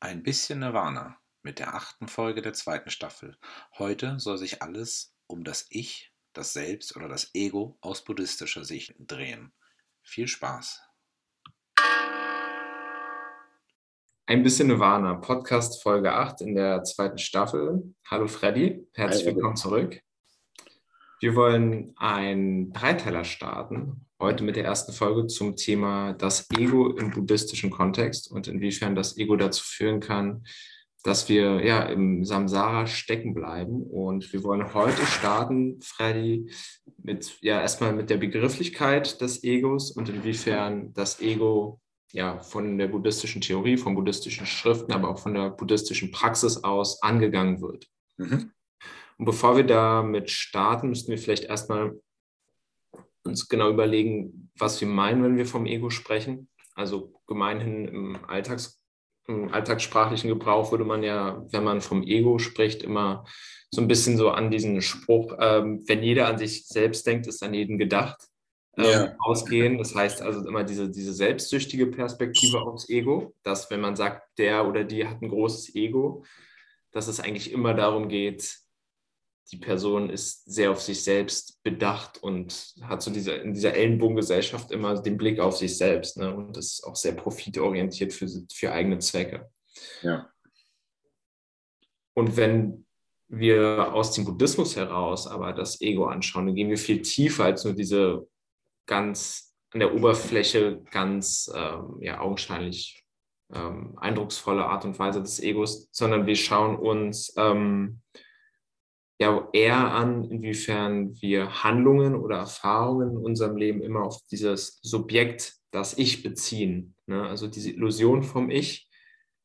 Ein bisschen Nirvana mit der achten Folge der zweiten Staffel. Heute soll sich alles um das Ich, das Selbst oder das Ego aus buddhistischer Sicht drehen. Viel Spaß! Ein bisschen Nirvana, Podcast Folge 8 in der zweiten Staffel. Hallo Freddy, herzlich Hi, willkommen zurück. Wir wollen einen Dreiteiler starten, heute mit der ersten Folge zum Thema das Ego im buddhistischen Kontext und inwiefern das Ego dazu führen kann, dass wir ja im Samsara stecken bleiben. Und wir wollen heute starten, Freddy, mit ja erstmal mit der Begrifflichkeit des Egos und inwiefern das Ego ja von der buddhistischen Theorie, von buddhistischen Schriften, aber auch von der buddhistischen Praxis aus angegangen wird. Mhm. Und bevor wir damit starten, müssten wir vielleicht erstmal uns genau überlegen, was wir meinen, wenn wir vom Ego sprechen. Also gemeinhin im, Alltags, im alltagssprachlichen Gebrauch würde man ja, wenn man vom Ego spricht, immer so ein bisschen so an diesen Spruch, ähm, wenn jeder an sich selbst denkt, ist an jeden gedacht, ja. ausgehen. Das heißt also immer diese, diese selbstsüchtige Perspektive aufs Ego, dass wenn man sagt, der oder die hat ein großes Ego, dass es eigentlich immer darum geht, die Person ist sehr auf sich selbst bedacht und hat so diese, in dieser Ellenbogengesellschaft immer den Blick auf sich selbst ne? und ist auch sehr profitorientiert für, für eigene Zwecke. Ja. Und wenn wir aus dem Buddhismus heraus aber das Ego anschauen, dann gehen wir viel tiefer als nur diese ganz an der Oberfläche ganz ähm, ja, augenscheinlich ähm, eindrucksvolle Art und Weise des Egos, sondern wir schauen uns ähm, ja eher an, inwiefern wir Handlungen oder Erfahrungen in unserem Leben immer auf dieses Subjekt, das Ich beziehen. Ne? Also diese Illusion vom Ich,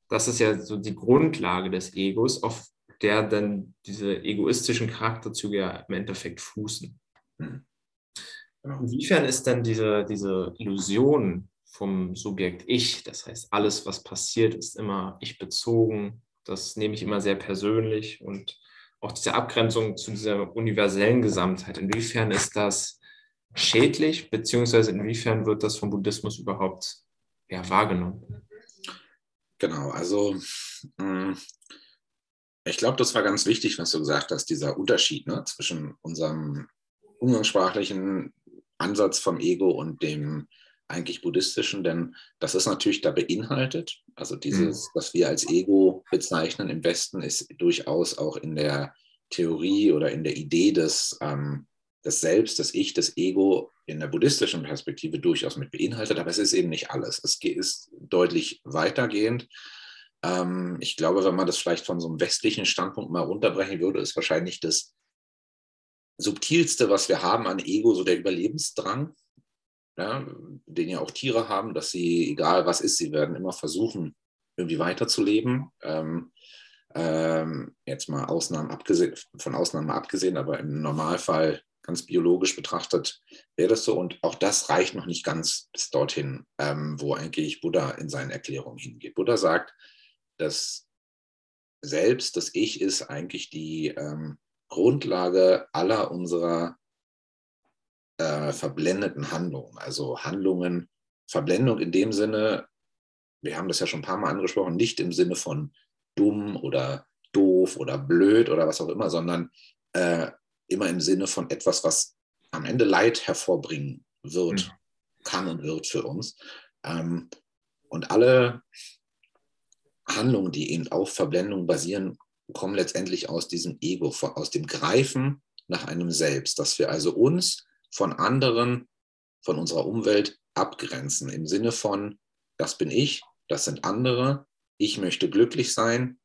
das ist ja so die Grundlage des Egos, auf der dann diese egoistischen Charakterzüge ja im Endeffekt fußen. Mhm. Inwiefern ist dann diese, diese Illusion vom Subjekt Ich, das heißt, alles, was passiert, ist immer ich bezogen, das nehme ich immer sehr persönlich. Und auch diese Abgrenzung zu dieser universellen Gesamtheit, inwiefern ist das schädlich, beziehungsweise inwiefern wird das vom Buddhismus überhaupt ja, wahrgenommen? Genau, also mm, ich glaube, das war ganz wichtig, was du gesagt hast, dieser Unterschied ne, zwischen unserem umgangssprachlichen Ansatz vom Ego und dem eigentlich buddhistischen, denn das ist natürlich da beinhaltet. Also dieses, mhm. was wir als Ego bezeichnen im Westen, ist durchaus auch in der Theorie oder in der Idee des, ähm, des Selbst, des Ich, des Ego in der buddhistischen Perspektive durchaus mit beinhaltet, aber es ist eben nicht alles. Es ist deutlich weitergehend. Ähm, ich glaube, wenn man das vielleicht von so einem westlichen Standpunkt mal runterbrechen würde, ist wahrscheinlich das subtilste, was wir haben an Ego, so der Überlebensdrang ja, den ja auch Tiere haben, dass sie, egal was ist, sie werden immer versuchen, irgendwie weiterzuleben. Ähm, ähm, jetzt mal Ausnahmen abgesehen, von Ausnahmen abgesehen, aber im Normalfall ganz biologisch betrachtet wäre das so. Und auch das reicht noch nicht ganz bis dorthin, ähm, wo eigentlich Buddha in seinen Erklärungen hingeht. Buddha sagt, dass selbst das Ich ist eigentlich die ähm, Grundlage aller unserer äh, verblendeten Handlungen. Also Handlungen, Verblendung in dem Sinne, wir haben das ja schon ein paar Mal angesprochen, nicht im Sinne von dumm oder doof oder blöd oder was auch immer, sondern äh, immer im Sinne von etwas, was am Ende Leid hervorbringen wird, mhm. kann und wird für uns. Ähm, und alle Handlungen, die eben auf Verblendung basieren, kommen letztendlich aus diesem Ego, aus dem Greifen nach einem Selbst, dass wir also uns von anderen, von unserer Umwelt abgrenzen. Im Sinne von, das bin ich, das sind andere, ich möchte glücklich sein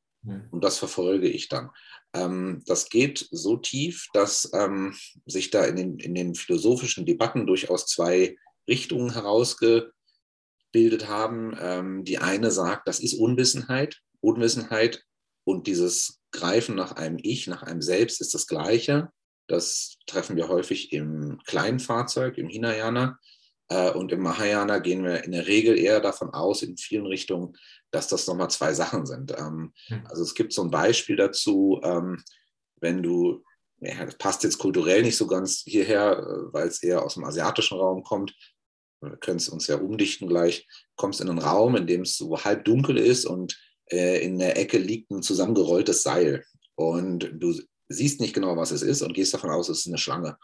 und das verfolge ich dann. Ähm, das geht so tief, dass ähm, sich da in den, in den philosophischen Debatten durchaus zwei Richtungen herausgebildet haben. Ähm, die eine sagt, das ist Unwissenheit. Unwissenheit und dieses Greifen nach einem Ich, nach einem Selbst ist das Gleiche. Das treffen wir häufig im kleinen Fahrzeug, im Hinayana. Äh, und im Mahayana gehen wir in der Regel eher davon aus, in vielen Richtungen, dass das nochmal zwei Sachen sind. Ähm, hm. Also es gibt so ein Beispiel dazu, ähm, wenn du, ja, das passt jetzt kulturell nicht so ganz hierher, äh, weil es eher aus dem asiatischen Raum kommt, wir können es uns ja umdichten gleich, kommst in einen Raum, in dem es so halb dunkel ist und äh, in der Ecke liegt ein zusammengerolltes Seil und du siehst nicht genau, was es ist und gehst davon aus, es ist eine Schlange.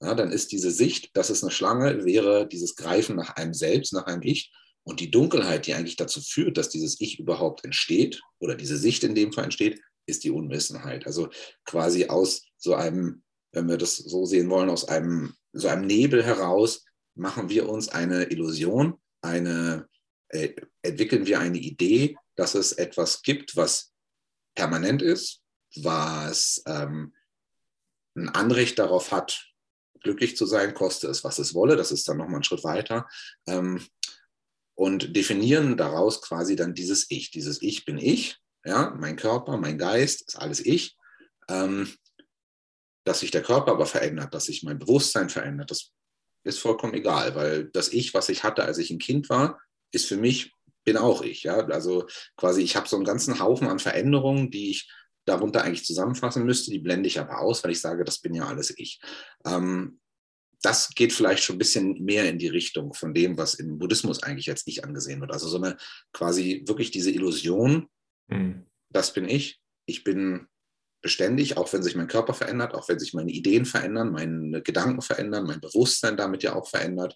Ja, dann ist diese Sicht, dass es eine Schlange wäre, dieses Greifen nach einem selbst, nach einem Ich. Und die Dunkelheit, die eigentlich dazu führt, dass dieses Ich überhaupt entsteht oder diese Sicht in dem Fall entsteht, ist die Unwissenheit. Also quasi aus so einem, wenn wir das so sehen wollen, aus einem so einem Nebel heraus machen wir uns eine Illusion, eine, äh, entwickeln wir eine Idee, dass es etwas gibt, was permanent ist, was ähm, ein Anrecht darauf hat, glücklich zu sein, koste es, was es wolle. Das ist dann nochmal ein Schritt weiter. Ähm, und definieren daraus quasi dann dieses Ich. Dieses Ich bin ich, ja, mein Körper, mein Geist, ist alles ich. Ähm, dass sich der Körper aber verändert, dass sich mein Bewusstsein verändert, das ist vollkommen egal, weil das Ich, was ich hatte, als ich ein Kind war, ist für mich, bin auch ich. Ja? Also quasi, ich habe so einen ganzen Haufen an Veränderungen, die ich darunter eigentlich zusammenfassen müsste, die blende ich aber aus, weil ich sage, das bin ja alles ich. Ähm, das geht vielleicht schon ein bisschen mehr in die Richtung von dem, was im Buddhismus eigentlich als ich angesehen wird. Also so eine quasi wirklich diese Illusion, mhm. das bin ich, ich bin beständig, auch wenn sich mein Körper verändert, auch wenn sich meine Ideen verändern, meine Gedanken verändern, mein Bewusstsein damit ja auch verändert.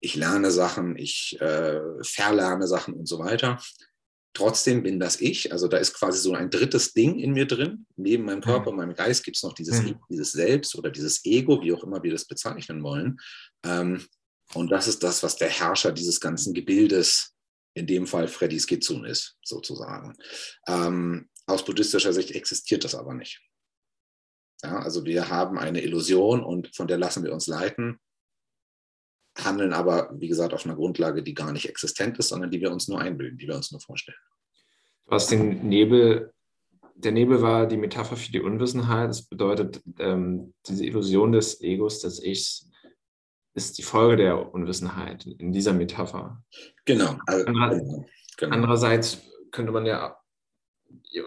Ich lerne Sachen, ich äh, verlerne Sachen und so weiter. Trotzdem bin das ich. Also da ist quasi so ein drittes Ding in mir drin. Neben meinem Körper und meinem Geist gibt es noch dieses, mhm. dieses Selbst oder dieses Ego, wie auch immer wir das bezeichnen wollen. Ähm, und das ist das, was der Herrscher dieses ganzen Gebildes, in dem Fall Freddy Skizun ist, sozusagen. Ähm, aus buddhistischer Sicht existiert das aber nicht. Ja, also wir haben eine Illusion und von der lassen wir uns leiten handeln aber, wie gesagt, auf einer Grundlage, die gar nicht existent ist, sondern die wir uns nur einbilden, die wir uns nur vorstellen. Du hast den Nebel, der Nebel war die Metapher für die Unwissenheit. Das bedeutet, ähm, diese Illusion des Egos, des Ichs, ist die Folge der Unwissenheit in dieser Metapher. Genau. Also, genau. Andererseits könnte man ja,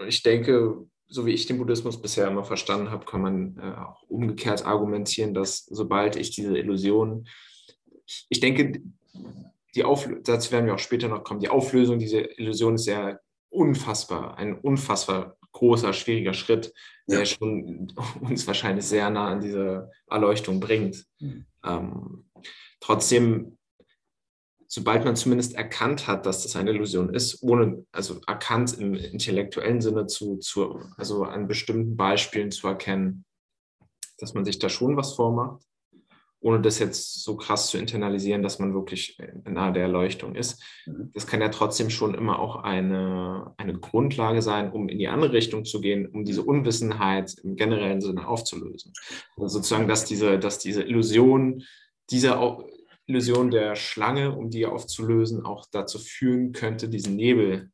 ich denke, so wie ich den Buddhismus bisher immer verstanden habe, kann man äh, auch umgekehrt argumentieren, dass sobald ich diese Illusion ich denke, die Auflösung, dazu werden wir auch später noch kommen, die Auflösung dieser Illusion ist ja unfassbar, ein unfassbar großer, schwieriger Schritt, der ja. schon uns wahrscheinlich sehr nah an diese Erleuchtung bringt. Mhm. Ähm, trotzdem, sobald man zumindest erkannt hat, dass das eine Illusion ist, ohne, also erkannt im intellektuellen Sinne zu, zu also an bestimmten Beispielen zu erkennen, dass man sich da schon was vormacht, ohne das jetzt so krass zu internalisieren, dass man wirklich nahe der Erleuchtung ist. Mhm. Das kann ja trotzdem schon immer auch eine, eine Grundlage sein, um in die andere Richtung zu gehen, um diese Unwissenheit im generellen Sinne aufzulösen. Also sozusagen, dass diese, dass diese Illusion, diese Illusion der Schlange, um die aufzulösen, auch dazu führen könnte, diesen Nebel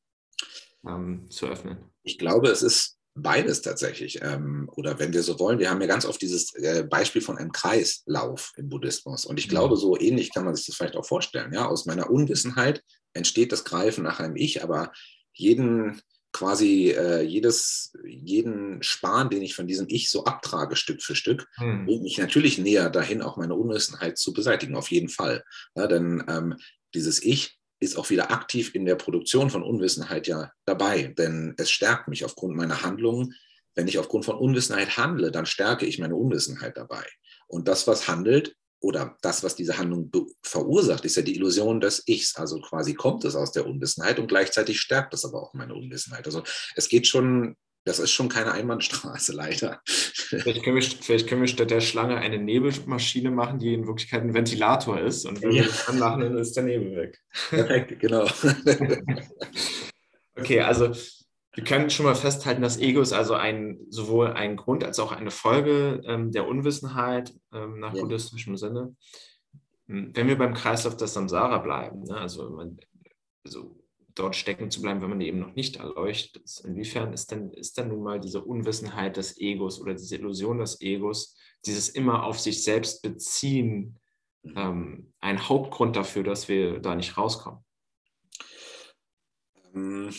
ähm, zu öffnen. Ich glaube, es ist beides tatsächlich. Ähm, oder wenn wir so wollen, wir haben ja ganz oft dieses äh, Beispiel von einem Kreislauf im Buddhismus. Und ich mhm. glaube, so ähnlich kann man sich das vielleicht auch vorstellen. Ja? Aus meiner Unwissenheit entsteht das Greifen nach einem Ich, aber jeden quasi äh, jedes, jeden Span, den ich von diesem Ich so abtrage, Stück für Stück, hm. bringt mich natürlich näher dahin, auch meine Unwissenheit zu beseitigen, auf jeden Fall. Ja, denn ähm, dieses Ich ist auch wieder aktiv in der Produktion von Unwissenheit ja dabei, denn es stärkt mich aufgrund meiner Handlungen. Wenn ich aufgrund von Unwissenheit handle, dann stärke ich meine Unwissenheit dabei. Und das, was handelt oder das, was diese Handlung verursacht, ist ja die Illusion des Ichs. Also quasi kommt es aus der Unwissenheit und gleichzeitig stärkt es aber auch meine Unwissenheit. Also es geht schon das ist schon keine Einbahnstraße, leider. Vielleicht können, wir, vielleicht können wir statt der Schlange eine Nebelmaschine machen, die in Wirklichkeit ein Ventilator ist. Und wenn ja. wir das anmachen, dann ist der Nebel weg. Perfekt, genau. okay, also wir können schon mal festhalten, dass Ego ist also ein, sowohl ein Grund als auch eine Folge ähm, der Unwissenheit ähm, nach ja. buddhistischem Sinne. Hm, wenn wir beim Kreislauf des Samsara bleiben, ne, also, man, also dort stecken zu bleiben, wenn man eben noch nicht erleuchtet ist. Inwiefern ist denn, ist denn nun mal diese Unwissenheit des Egos oder diese Illusion des Egos, dieses immer auf sich selbst beziehen mhm. ähm, ein Hauptgrund dafür, dass wir da nicht rauskommen? Ähm,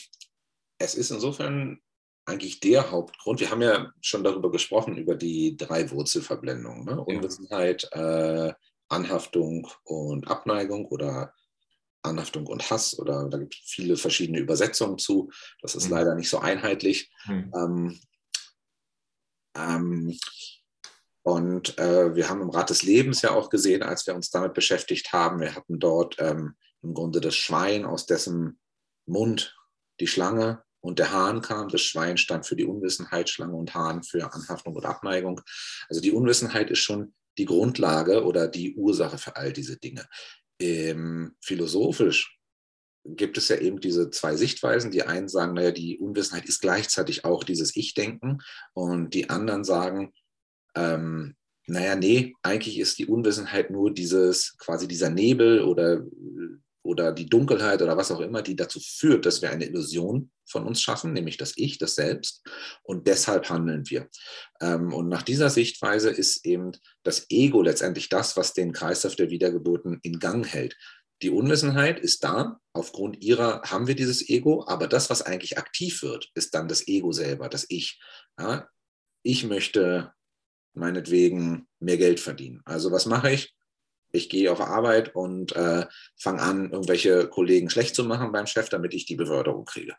es ist insofern eigentlich der Hauptgrund. Wir haben ja schon darüber gesprochen, über die drei Wurzelverblendungen. Ne? Unwissenheit, äh, Anhaftung und Abneigung oder Anhaftung und Hass oder da gibt es viele verschiedene Übersetzungen zu. Das ist mhm. leider nicht so einheitlich. Mhm. Ähm, ähm, und äh, wir haben im Rat des Lebens ja auch gesehen, als wir uns damit beschäftigt haben, wir hatten dort ähm, im Grunde das Schwein, aus dessen Mund die Schlange und der Hahn kam. Das Schwein stand für die Unwissenheit, Schlange und Hahn für Anhaftung und Abneigung. Also die Unwissenheit ist schon die Grundlage oder die Ursache für all diese Dinge. Ähm, philosophisch gibt es ja eben diese zwei Sichtweisen. Die einen sagen, naja, die Unwissenheit ist gleichzeitig auch dieses Ich-Denken und die anderen sagen, ähm, naja, nee, eigentlich ist die Unwissenheit nur dieses, quasi dieser Nebel oder oder die Dunkelheit oder was auch immer, die dazu führt, dass wir eine Illusion von uns schaffen, nämlich das Ich, das Selbst. Und deshalb handeln wir. Ähm, und nach dieser Sichtweise ist eben das Ego letztendlich das, was den Kreislauf der Wiedergeburten in Gang hält. Die Unwissenheit ist da, aufgrund ihrer haben wir dieses Ego, aber das, was eigentlich aktiv wird, ist dann das Ego selber, das Ich. Ja, ich möchte meinetwegen mehr Geld verdienen. Also was mache ich? ich gehe auf Arbeit und äh, fange an, irgendwelche Kollegen schlecht zu machen beim Chef, damit ich die Beförderung kriege.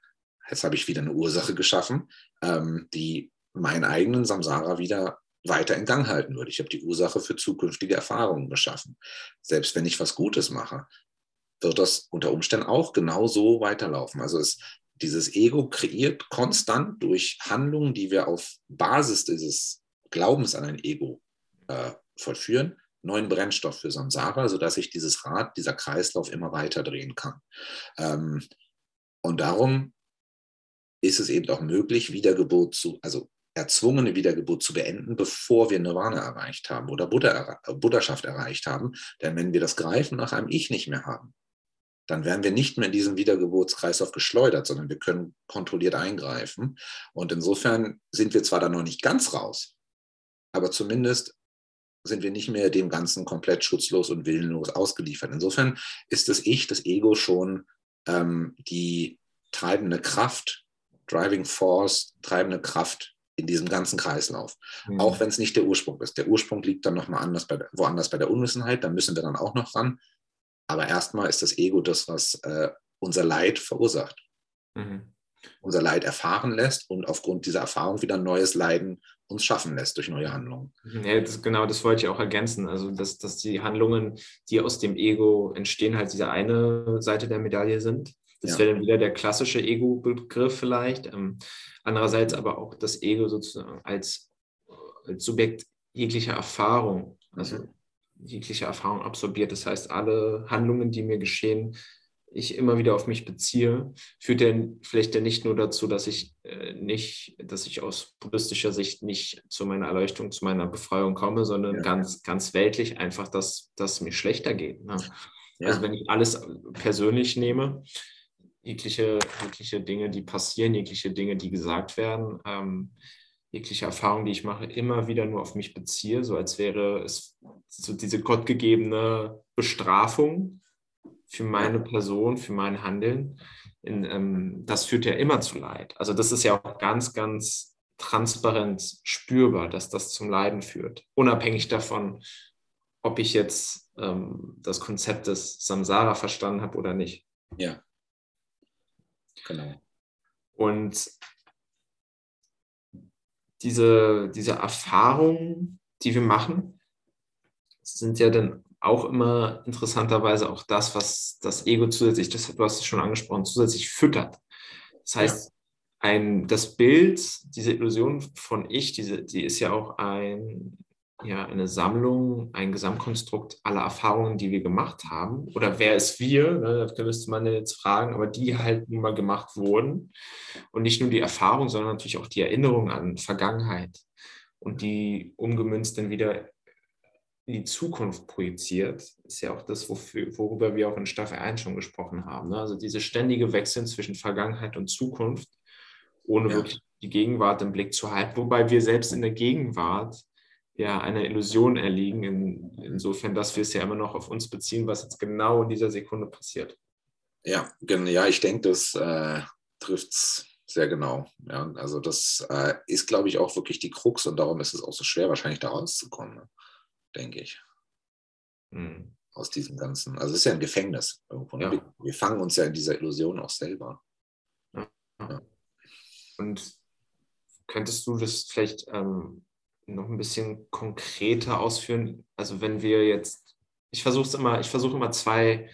Jetzt habe ich wieder eine Ursache geschaffen, ähm, die meinen eigenen Samsara wieder weiter in Gang halten würde. Ich habe die Ursache für zukünftige Erfahrungen geschaffen. Selbst wenn ich was Gutes mache, wird das unter Umständen auch genau so weiterlaufen. Also es, dieses Ego kreiert konstant durch Handlungen, die wir auf Basis dieses Glaubens an ein Ego äh, vollführen, neuen Brennstoff für Samsara, sodass sich dieses Rad, dieser Kreislauf immer weiter drehen kann. Ähm, und darum ist es eben auch möglich, Wiedergeburt zu, also erzwungene Wiedergeburt zu beenden, bevor wir Nirvana erreicht haben oder Buddha, Buddhaschaft erreicht haben. Denn wenn wir das Greifen nach einem Ich nicht mehr haben, dann werden wir nicht mehr in diesen Wiedergeburtskreislauf geschleudert, sondern wir können kontrolliert eingreifen. Und insofern sind wir zwar da noch nicht ganz raus, aber zumindest sind wir nicht mehr dem Ganzen komplett schutzlos und willenlos ausgeliefert. Insofern ist das Ich, das Ego schon ähm, die treibende Kraft, Driving Force, treibende Kraft in diesem ganzen Kreislauf. Mhm. Auch wenn es nicht der Ursprung ist. Der Ursprung liegt dann nochmal anders bei, woanders bei der Unwissenheit, da müssen wir dann auch noch ran. Aber erstmal ist das Ego das, was äh, unser Leid verursacht. Mhm. Unser Leid erfahren lässt und aufgrund dieser Erfahrung wieder neues Leiden uns schaffen lässt durch neue Handlungen. Ja, das, genau, das wollte ich auch ergänzen. Also, dass, dass die Handlungen, die aus dem Ego entstehen, halt diese eine Seite der Medaille sind. Das ja. wäre dann wieder der klassische Ego-Begriff vielleicht. Ähm, andererseits aber auch das Ego sozusagen als, als Subjekt jeglicher Erfahrung, also mhm. jegliche Erfahrung absorbiert. Das heißt, alle Handlungen, die mir geschehen, ich immer wieder auf mich beziehe, führt denn vielleicht ja nicht nur dazu, dass ich äh, nicht, dass ich aus buddhistischer Sicht nicht zu meiner Erleuchtung, zu meiner Befreiung komme, sondern ja. ganz, ganz weltlich einfach, dass es mir schlechter geht. Ne? Ja. Also wenn ich alles persönlich nehme, jegliche, jegliche Dinge, die passieren, jegliche Dinge, die gesagt werden, ähm, jegliche Erfahrung, die ich mache, immer wieder nur auf mich beziehe, so als wäre es so diese gottgegebene Bestrafung, für meine Person, für mein Handeln, in, ähm, das führt ja immer zu Leid. Also das ist ja auch ganz, ganz transparent spürbar, dass das zum Leiden führt. Unabhängig davon, ob ich jetzt ähm, das Konzept des Samsara verstanden habe oder nicht. Ja. Genau. Und diese, diese Erfahrungen, die wir machen, sind ja dann auch immer interessanterweise auch das, was das Ego zusätzlich, das, du hast es schon angesprochen, zusätzlich füttert. Das heißt, ja. ein, das Bild, diese Illusion von Ich, diese, die ist ja auch ein, ja, eine Sammlung, ein Gesamtkonstrukt aller Erfahrungen, die wir gemacht haben. Oder wer ist wir? Ne, da müsste man jetzt fragen, aber die halt nun mal gemacht wurden. Und nicht nur die Erfahrung, sondern natürlich auch die Erinnerung an Vergangenheit. Und die umgemünzt dann wieder in die Zukunft projiziert, ist ja auch das, wofür, worüber wir auch in Staffel 1 schon gesprochen haben. Ne? Also diese ständige Wechsel zwischen Vergangenheit und Zukunft, ohne ja. wirklich die Gegenwart im Blick zu halten. Wobei wir selbst in der Gegenwart ja, einer Illusion erliegen, in, insofern, dass wir es ja immer noch auf uns beziehen, was jetzt genau in dieser Sekunde passiert. Ja, ja ich denke, das äh, trifft es sehr genau. Ja, also das äh, ist, glaube ich, auch wirklich die Krux und darum ist es auch so schwer, wahrscheinlich da rauszukommen, ne? denke ich. Hm. Aus diesem Ganzen. Also es ist ja ein Gefängnis irgendwo. Ne? Ja. Wir, wir, fangen uns ja in dieser Illusion auch selber. Ja. Und könntest du das vielleicht ähm, noch ein bisschen konkreter ausführen? Also wenn wir jetzt, ich versuche immer, ich versuche immer zwei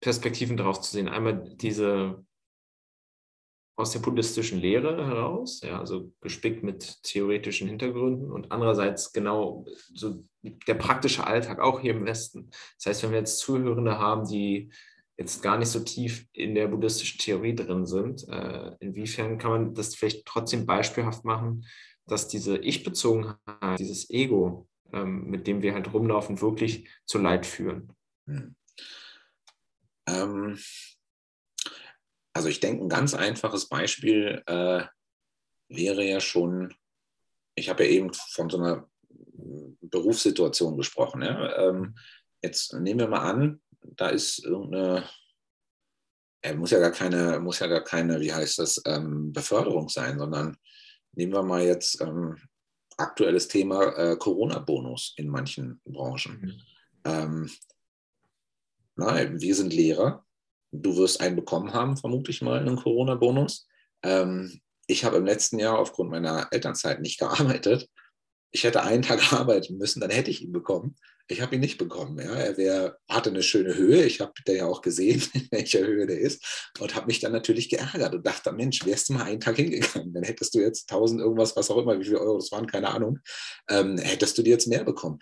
Perspektiven drauf zu sehen. Einmal diese aus der buddhistischen Lehre heraus, ja, also gespickt mit theoretischen Hintergründen und andererseits genau so der praktische Alltag auch hier im Westen. Das heißt, wenn wir jetzt Zuhörende haben, die jetzt gar nicht so tief in der buddhistischen Theorie drin sind, äh, inwiefern kann man das vielleicht trotzdem beispielhaft machen, dass diese Ich-Bezogenheit, dieses Ego, ähm, mit dem wir halt rumlaufen, wirklich zu Leid führen? Hm. Ähm, also ich denke, ein ganz einfaches Beispiel äh, wäre ja schon, ich habe ja eben von so einer Berufssituation gesprochen. Ja? Ähm, jetzt nehmen wir mal an, da ist irgendeine, er muss ja gar keine, muss ja gar keine, wie heißt das, ähm, Beförderung sein, sondern nehmen wir mal jetzt ähm, aktuelles Thema äh, Corona-Bonus in manchen Branchen. Mhm. Ähm, na, wir sind Lehrer Du wirst einen bekommen haben, vermutlich mal, einen Corona-Bonus. Ähm, ich habe im letzten Jahr aufgrund meiner Elternzeit nicht gearbeitet. Ich hätte einen Tag arbeiten müssen, dann hätte ich ihn bekommen. Ich habe ihn nicht bekommen. Ja. Er wär, hatte eine schöne Höhe. Ich habe ja auch gesehen, in welcher Höhe der ist. Und habe mich dann natürlich geärgert und dachte, Mensch, wärst du mal einen Tag hingegangen, dann hättest du jetzt 1000 irgendwas, was auch immer, wie viele Euro das waren, keine Ahnung, ähm, hättest du dir jetzt mehr bekommen.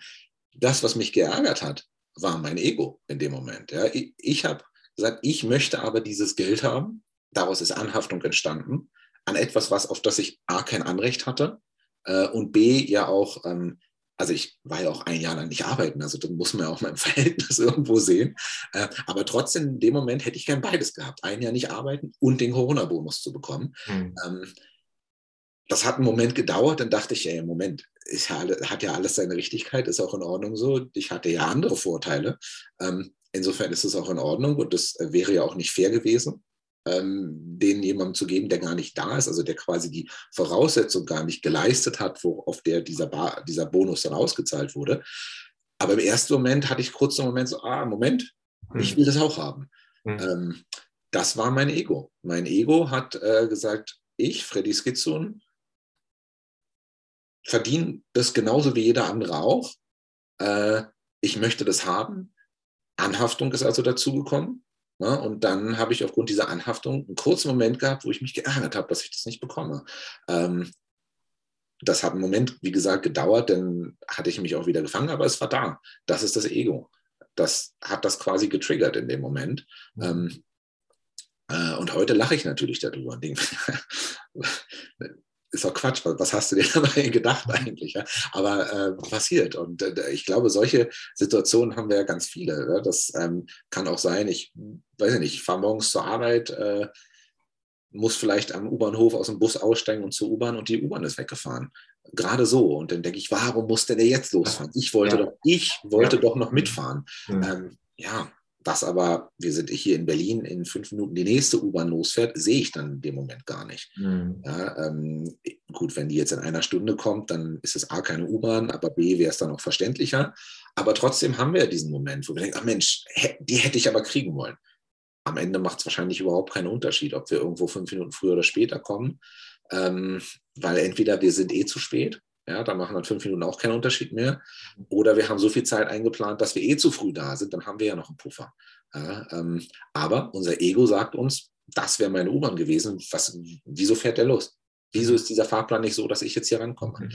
Das, was mich geärgert hat, war mein Ego in dem Moment. Ja. Ich, ich habe gesagt, ich möchte aber dieses Geld haben. Daraus ist Anhaftung entstanden an etwas, was auf das ich A kein Anrecht hatte äh, und B ja auch, ähm, also ich war ja auch ein Jahr lang nicht arbeiten, also dann muss man ja auch mal im Verhältnis irgendwo sehen. Äh, aber trotzdem, in dem Moment hätte ich gern beides gehabt. Ein Jahr nicht arbeiten und den Corona-Bonus zu bekommen. Mhm. Das hat einen Moment gedauert, dann dachte ich, ja, Moment, ist ja, hat ja alles seine Richtigkeit, ist auch in Ordnung so. Ich hatte ja andere Vorteile. Ähm, Insofern ist es auch in Ordnung und das äh, wäre ja auch nicht fair gewesen, ähm, den jemandem zu geben, der gar nicht da ist, also der quasi die Voraussetzung gar nicht geleistet hat, wo, auf der dieser, Bar, dieser Bonus dann ausgezahlt wurde. Aber im ersten Moment hatte ich kurz einen Moment so, ah, Moment, hm. ich will das auch haben. Hm. Ähm, das war mein Ego. Mein Ego hat äh, gesagt, ich, Freddy Skizun, verdiene das genauso wie jeder andere auch. Äh, ich möchte das haben. Anhaftung ist also dazugekommen. Ne? Und dann habe ich aufgrund dieser Anhaftung einen kurzen Moment gehabt, wo ich mich geärgert habe, dass ich das nicht bekomme. Ähm, das hat einen Moment, wie gesagt, gedauert, dann hatte ich mich auch wieder gefangen, aber es war da. Das ist das Ego. Das hat das quasi getriggert in dem Moment. Mhm. Ähm, äh, und heute lache ich natürlich darüber und denke, ist doch Quatsch, was hast du dir dabei gedacht eigentlich? Ja? Aber äh, passiert. Und äh, ich glaube, solche Situationen haben wir ja ganz viele. Ja? Das ähm, kann auch sein, ich weiß nicht, ich fahre morgens zur Arbeit, äh, muss vielleicht am U-Bahnhof aus dem Bus aussteigen und zur U-Bahn und die U-Bahn ist weggefahren. Gerade so. Und dann denke ich, warum muss denn der jetzt losfahren? Ich wollte ja. doch, ich wollte ja. doch noch mitfahren. Mhm. Ähm, ja, dass aber, wir sind hier in Berlin, in fünf Minuten die nächste U-Bahn losfährt, sehe ich dann in dem Moment gar nicht. Mhm. Ja, ähm, gut, wenn die jetzt in einer Stunde kommt, dann ist es A keine U-Bahn, aber B wäre es dann auch verständlicher. Aber trotzdem haben wir ja diesen Moment, wo wir denken, ach Mensch, die hätte ich aber kriegen wollen. Am Ende macht es wahrscheinlich überhaupt keinen Unterschied, ob wir irgendwo fünf Minuten früher oder später kommen, ähm, weil entweder wir sind eh zu spät ja, da machen dann fünf Minuten auch keinen Unterschied mehr. Oder wir haben so viel Zeit eingeplant, dass wir eh zu früh da sind, dann haben wir ja noch einen Puffer. Ja, ähm, aber unser Ego sagt uns, das wäre meine U-Bahn gewesen. Was, wieso fährt der los? Wieso ist dieser Fahrplan nicht so, dass ich jetzt hier rankomme?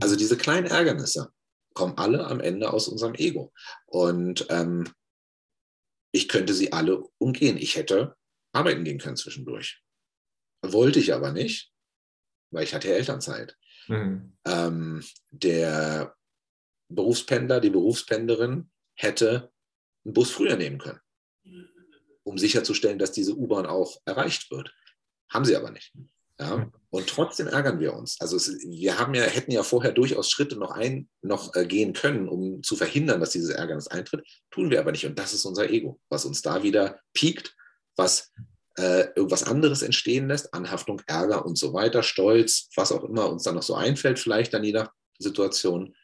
Also diese kleinen Ärgernisse kommen alle am Ende aus unserem Ego. Und ähm, ich könnte sie alle umgehen. Ich hätte arbeiten gehen können zwischendurch. Wollte ich aber nicht, weil ich hatte ja Elternzeit. Mhm. Ähm, der Berufspendler, die Berufspendlerin hätte einen Bus früher nehmen können, um sicherzustellen, dass diese U-Bahn auch erreicht wird. Haben sie aber nicht. Ja? Und trotzdem ärgern wir uns. Also es, wir haben ja, hätten ja vorher durchaus Schritte noch, ein, noch äh, gehen können, um zu verhindern, dass dieses Ärgernis eintritt. Tun wir aber nicht. Und das ist unser Ego, was uns da wieder piekt, was äh, irgendwas anderes entstehen lässt, Anhaftung, Ärger und so weiter, Stolz, was auch immer uns dann noch so einfällt, vielleicht dann je nach Situation.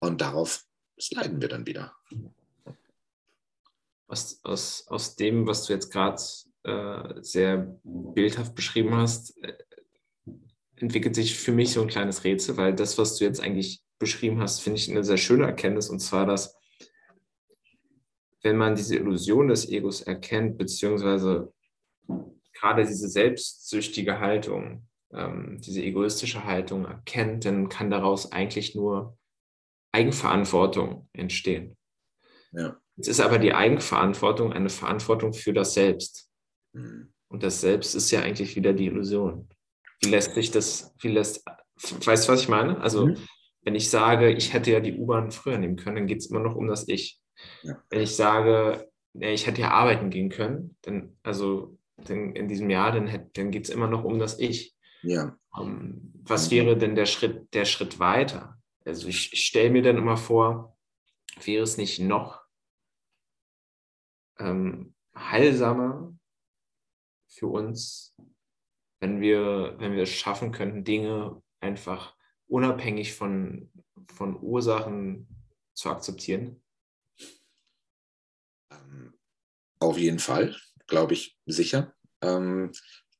Und darauf leiden wir dann wieder. Aus, aus, aus dem, was du jetzt gerade äh, sehr bildhaft beschrieben hast, äh, entwickelt sich für mich so ein kleines Rätsel, weil das, was du jetzt eigentlich beschrieben hast, finde ich eine sehr schöne Erkenntnis, und zwar, dass wenn man diese Illusion des Egos erkennt, beziehungsweise gerade diese selbstsüchtige Haltung, ähm, diese egoistische Haltung erkennt, dann kann daraus eigentlich nur Eigenverantwortung entstehen. Ja. Jetzt ist aber die Eigenverantwortung eine Verantwortung für das Selbst. Mhm. Und das Selbst ist ja eigentlich wieder die Illusion. Wie lässt sich das, wie lässt, weißt du, was ich meine? Also, mhm. wenn ich sage, ich hätte ja die U-Bahn früher nehmen können, dann geht es immer noch um das Ich. Ja. Wenn ich sage, ich hätte ja arbeiten gehen können, dann, also dann in diesem Jahr, dann, dann geht es immer noch um das Ich. Ja. Um, ähm, was wäre denn der Schritt, der Schritt weiter? Also ich, ich stelle mir dann immer vor, wäre es nicht noch ähm, heilsamer für uns, wenn wir, wenn wir es schaffen könnten, Dinge einfach unabhängig von, von Ursachen zu akzeptieren? Ähm, auf jeden Fall, glaube ich, sicher. Ähm,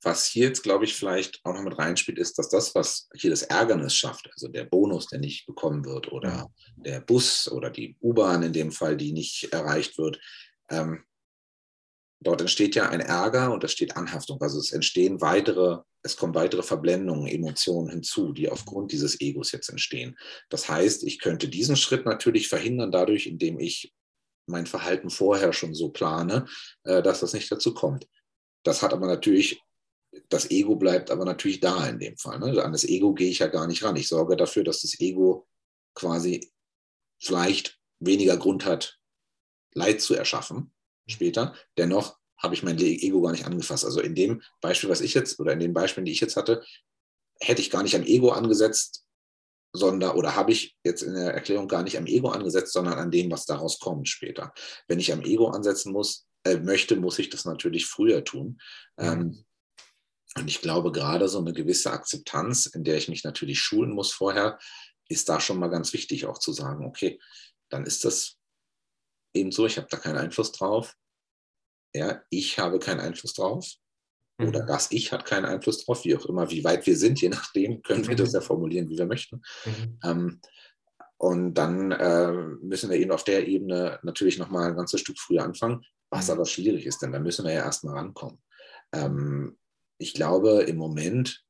was hier jetzt, glaube ich, vielleicht auch noch mit reinspielt, ist, dass das, was hier das Ärgernis schafft, also der Bonus, der nicht bekommen wird, oder der Bus oder die U-Bahn in dem Fall, die nicht erreicht wird, ähm, dort entsteht ja ein Ärger und es steht Anhaftung. Also es entstehen weitere, es kommen weitere Verblendungen, Emotionen hinzu, die aufgrund dieses Egos jetzt entstehen. Das heißt, ich könnte diesen Schritt natürlich verhindern, dadurch, indem ich mein Verhalten vorher schon so plane, äh, dass das nicht dazu kommt. Das hat aber natürlich, das Ego bleibt aber natürlich da in dem Fall. Ne? An das Ego gehe ich ja gar nicht ran. Ich sorge dafür, dass das Ego quasi vielleicht weniger Grund hat, Leid zu erschaffen später. Dennoch habe ich mein Ego gar nicht angefasst. Also in dem Beispiel, was ich jetzt, oder in den Beispielen, die ich jetzt hatte, hätte ich gar nicht am Ego angesetzt, sondern, oder habe ich jetzt in der Erklärung gar nicht am Ego angesetzt, sondern an dem, was daraus kommt später. Wenn ich am Ego ansetzen muss, äh, möchte, muss ich das natürlich früher tun. Mhm. Ähm, und ich glaube, gerade so eine gewisse Akzeptanz, in der ich mich natürlich schulen muss vorher, ist da schon mal ganz wichtig, auch zu sagen, okay, dann ist das eben so, ich habe da keinen Einfluss drauf. Ja, ich habe keinen Einfluss drauf. Mhm. Oder das Ich hat keinen Einfluss drauf, wie auch immer, wie weit wir sind, je nachdem, können wir das mhm. ja formulieren, wie wir möchten. Mhm. Ähm, und dann äh, müssen wir eben auf der Ebene natürlich nochmal ein ganzes Stück früher anfangen, was mhm. aber schwierig ist, denn da müssen wir ja erstmal rankommen. Ähm, ich glaube, im Moment,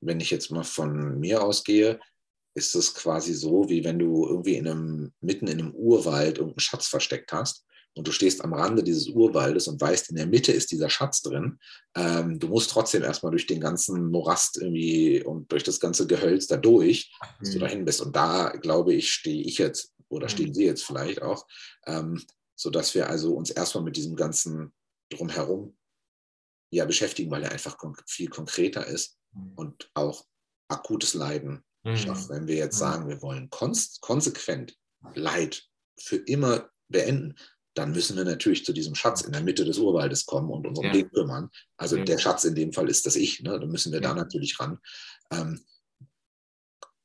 wenn ich jetzt mal von mir ausgehe, ist es quasi so, wie wenn du irgendwie in einem, mitten in einem Urwald irgendeinen Schatz versteckt hast und du stehst am Rande dieses Urwaldes und weißt, in der Mitte ist dieser Schatz drin. Ähm, du musst trotzdem erstmal durch den ganzen Morast irgendwie und durch das ganze Gehölz da durch, bis mhm. du dahin bist. Und da, glaube ich, stehe ich jetzt oder stehen mhm. Sie jetzt vielleicht auch, ähm, sodass wir also uns erstmal mit diesem ganzen Drumherum ja beschäftigen, weil er einfach viel konkreter ist mhm. und auch akutes Leiden mhm. Wenn wir jetzt mhm. sagen, wir wollen konsequent Leid für immer beenden, dann müssen wir natürlich zu diesem Schatz in der Mitte des Urwaldes kommen und uns um ja. den kümmern. Also ja. der Schatz in dem Fall ist das Ich, ne? da müssen wir ja. da natürlich ran. Ähm,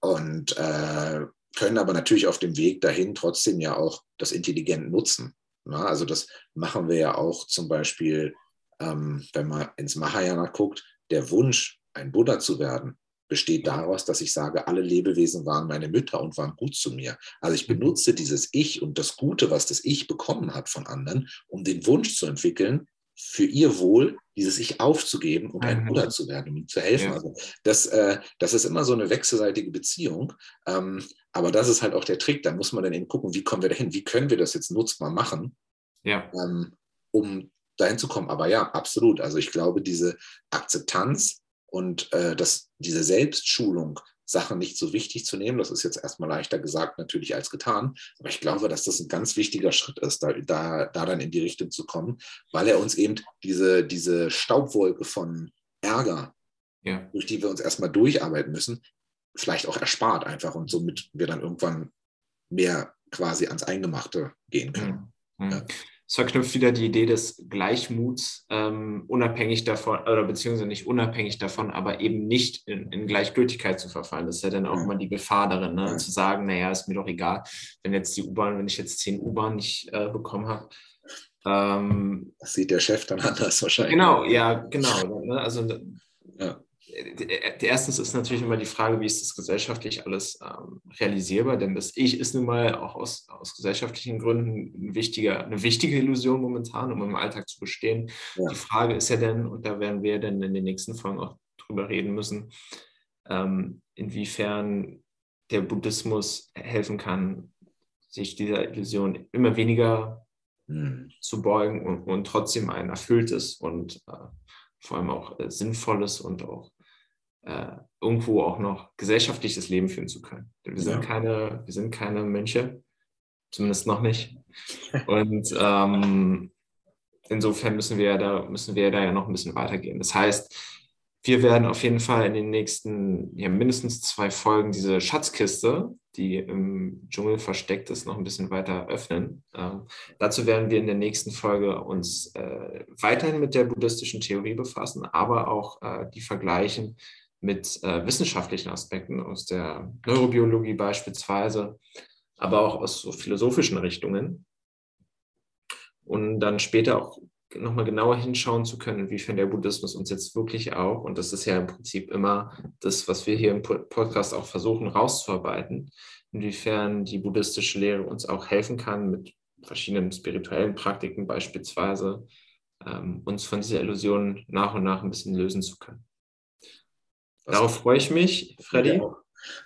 und äh, können aber natürlich auf dem Weg dahin trotzdem ja auch das intelligent nutzen. Ne? Also das machen wir ja auch zum Beispiel, ähm, wenn man ins Mahayana guckt, der Wunsch, ein Buddha zu werden, besteht daraus, dass ich sage, alle Lebewesen waren meine Mütter und waren gut zu mir. Also ich mhm. benutze dieses Ich und das Gute, was das Ich bekommen hat von anderen, um den Wunsch zu entwickeln, für ihr Wohl dieses Ich aufzugeben und ein Bruder zu werden, um ihnen zu helfen. Ja. Also das, äh, das ist immer so eine wechselseitige Beziehung. Ähm, aber das ist halt auch der Trick. Da muss man dann eben gucken, wie kommen wir dahin? Wie können wir das jetzt nutzbar machen, ja. ähm, um dahin zu kommen? Aber ja, absolut. Also ich glaube, diese Akzeptanz und äh, das, diese Selbstschulung, Sachen nicht so wichtig zu nehmen, das ist jetzt erstmal leichter gesagt natürlich als getan, aber ich glaube, dass das ein ganz wichtiger Schritt ist, da, da, da dann in die Richtung zu kommen, weil er uns eben diese, diese Staubwolke von Ärger ja. durch die wir uns erstmal durcharbeiten müssen, vielleicht auch erspart einfach und somit wir dann irgendwann mehr quasi ans Eingemachte gehen können. Mhm. Ja. Es verknüpft wieder die Idee des Gleichmuts, ähm, unabhängig davon, oder beziehungsweise nicht unabhängig davon, aber eben nicht in, in Gleichgültigkeit zu verfallen. Das ist ja dann auch immer die Gefahr darin, ne? Zu sagen, naja, ist mir doch egal, wenn jetzt die U-Bahn, wenn ich jetzt zehn U-Bahn nicht äh, bekommen habe. Ähm, das sieht der Chef dann anders wahrscheinlich. Genau, ja, genau. Ne? Also ja erstens ist natürlich immer die Frage, wie ist das gesellschaftlich alles ähm, realisierbar? Denn das Ich ist nun mal auch aus, aus gesellschaftlichen Gründen ein wichtiger, eine wichtige Illusion momentan, um im Alltag zu bestehen. Ja. Die Frage ist ja dann, und da werden wir dann in den nächsten Folgen auch drüber reden müssen, ähm, inwiefern der Buddhismus helfen kann, sich dieser Illusion immer weniger hm. zu beugen und, und, trotzdem ein erfülltes und äh, vor allem auch äh, sinnvolles und auch äh, irgendwo auch noch gesellschaftliches Leben führen zu können. Wir sind, ja. keine, wir sind keine Mönche, zumindest noch nicht. Und ähm, insofern müssen wir, da, müssen wir da ja noch ein bisschen weitergehen. Das heißt, wir werden auf jeden Fall in den nächsten ja, mindestens zwei Folgen diese Schatzkiste, die im Dschungel versteckt ist, noch ein bisschen weiter öffnen. Ähm, dazu werden wir in der nächsten Folge uns äh, weiterhin mit der buddhistischen Theorie befassen, aber auch äh, die vergleichen mit äh, wissenschaftlichen Aspekten aus der Neurobiologie beispielsweise, aber auch aus so philosophischen Richtungen. Und dann später auch nochmal genauer hinschauen zu können, inwiefern der Buddhismus uns jetzt wirklich auch, und das ist ja im Prinzip immer das, was wir hier im Podcast auch versuchen rauszuarbeiten, inwiefern die buddhistische Lehre uns auch helfen kann mit verschiedenen spirituellen Praktiken beispielsweise, ähm, uns von dieser Illusion nach und nach ein bisschen lösen zu können. Darauf freue ich mich, Freddy.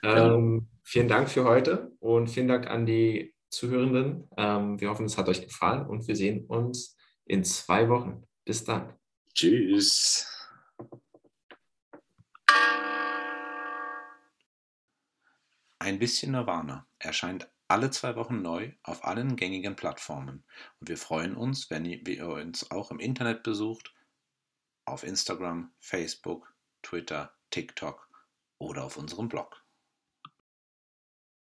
Ähm, vielen Dank für heute und vielen Dank an die Zuhörenden. Ähm, wir hoffen, es hat euch gefallen und wir sehen uns in zwei Wochen. Bis dann. Tschüss. Ein bisschen Nirvana erscheint alle zwei Wochen neu auf allen gängigen Plattformen und wir freuen uns, wenn ihr uns auch im Internet besucht, auf Instagram, Facebook, Twitter, TikTok oder auf unserem Blog.